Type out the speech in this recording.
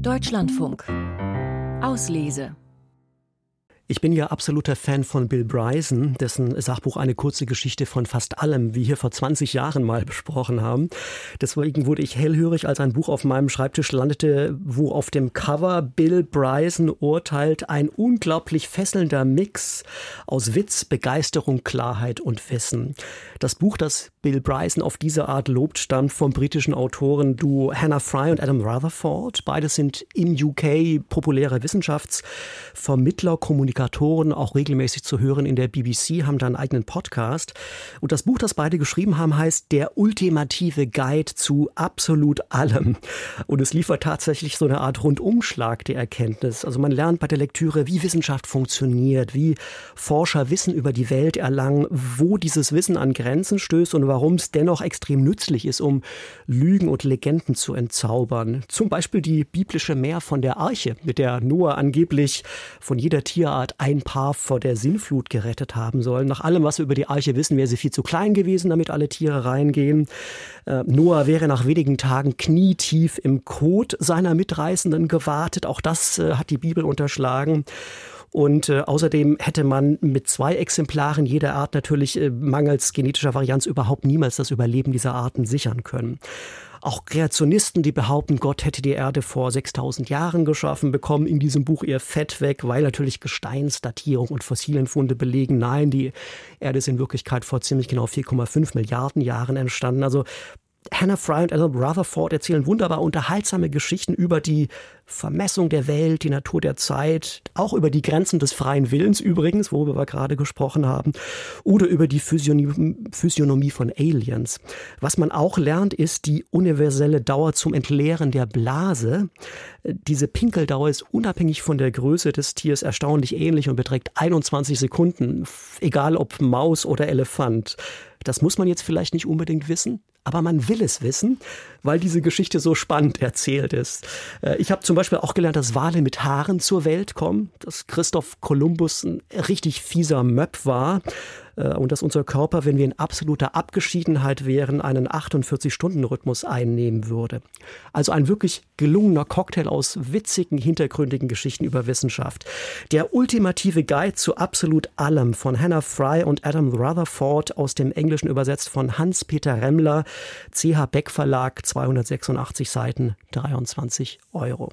Deutschlandfunk. Auslese. Ich bin ja absoluter Fan von Bill Bryson, dessen Sachbuch Eine kurze Geschichte von fast allem, wie hier vor 20 Jahren mal besprochen haben. Deswegen wurde ich hellhörig, als ein Buch auf meinem Schreibtisch landete, wo auf dem Cover Bill Bryson urteilt, ein unglaublich fesselnder Mix aus Witz, Begeisterung, Klarheit und Wissen. Das Buch, das Bill Bryson auf diese Art lobt, stammt vom britischen Autoren Duo Hannah Fry und Adam Rutherford. Beide sind im UK populäre Wissenschaftsvermittler, Kommunikatoren Kommunikatoren auch regelmäßig zu hören in der BBC, haben da einen eigenen Podcast. Und das Buch, das beide geschrieben haben, heißt Der ultimative Guide zu absolut allem. Und es liefert tatsächlich so eine Art Rundumschlag der Erkenntnis. Also man lernt bei der Lektüre, wie Wissenschaft funktioniert, wie Forscher Wissen über die Welt erlangen, wo dieses Wissen an Grenzen stößt und warum es dennoch extrem nützlich ist, um Lügen und Legenden zu entzaubern. Zum Beispiel die biblische Meer von der Arche, mit der Noah angeblich von jeder Tierart hat ein Paar vor der Sinnflut gerettet haben sollen. Nach allem, was wir über die Arche wissen, wäre sie viel zu klein gewesen, damit alle Tiere reingehen. Äh, Noah wäre nach wenigen Tagen knietief im Kot seiner Mitreißenden gewartet. Auch das äh, hat die Bibel unterschlagen. Und äh, außerdem hätte man mit zwei Exemplaren jeder Art natürlich äh, mangels genetischer Varianz überhaupt niemals das Überleben dieser Arten sichern können. Auch Kreationisten, die behaupten, Gott hätte die Erde vor 6000 Jahren geschaffen, bekommen in diesem Buch ihr Fett weg, weil natürlich Gesteinsdatierung und Fossilienfunde belegen, nein, die Erde ist in Wirklichkeit vor ziemlich genau 4,5 Milliarden Jahren entstanden. Also Hannah Fry und Alan Rutherford erzählen wunderbar unterhaltsame Geschichten über die Vermessung der Welt, die Natur der Zeit, auch über die Grenzen des freien Willens übrigens, worüber wir gerade gesprochen haben, oder über die Physiognomie, von Aliens. Was man auch lernt, ist die universelle Dauer zum Entleeren der Blase. Diese Pinkeldauer ist unabhängig von der Größe des Tiers erstaunlich ähnlich und beträgt 21 Sekunden, egal ob Maus oder Elefant. Das muss man jetzt vielleicht nicht unbedingt wissen, aber man will es wissen, weil diese Geschichte so spannend erzählt ist. Äh, ich habe zum Beispiel auch gelernt, dass Wale mit Haaren zur Welt kommen, dass Christoph Kolumbus ein richtig fieser Möb war äh, und dass unser Körper, wenn wir in absoluter Abgeschiedenheit wären, einen 48-Stunden-Rhythmus einnehmen würde. Also ein wirklich gelungener Cocktail aus witzigen, hintergründigen Geschichten über Wissenschaft. Der ultimative Guide zu absolut allem von Hannah Fry und Adam Rutherford aus dem Englischen übersetzt von Hans-Peter Remmler, CH Beck Verlag, 286 Seiten, 23 Euro.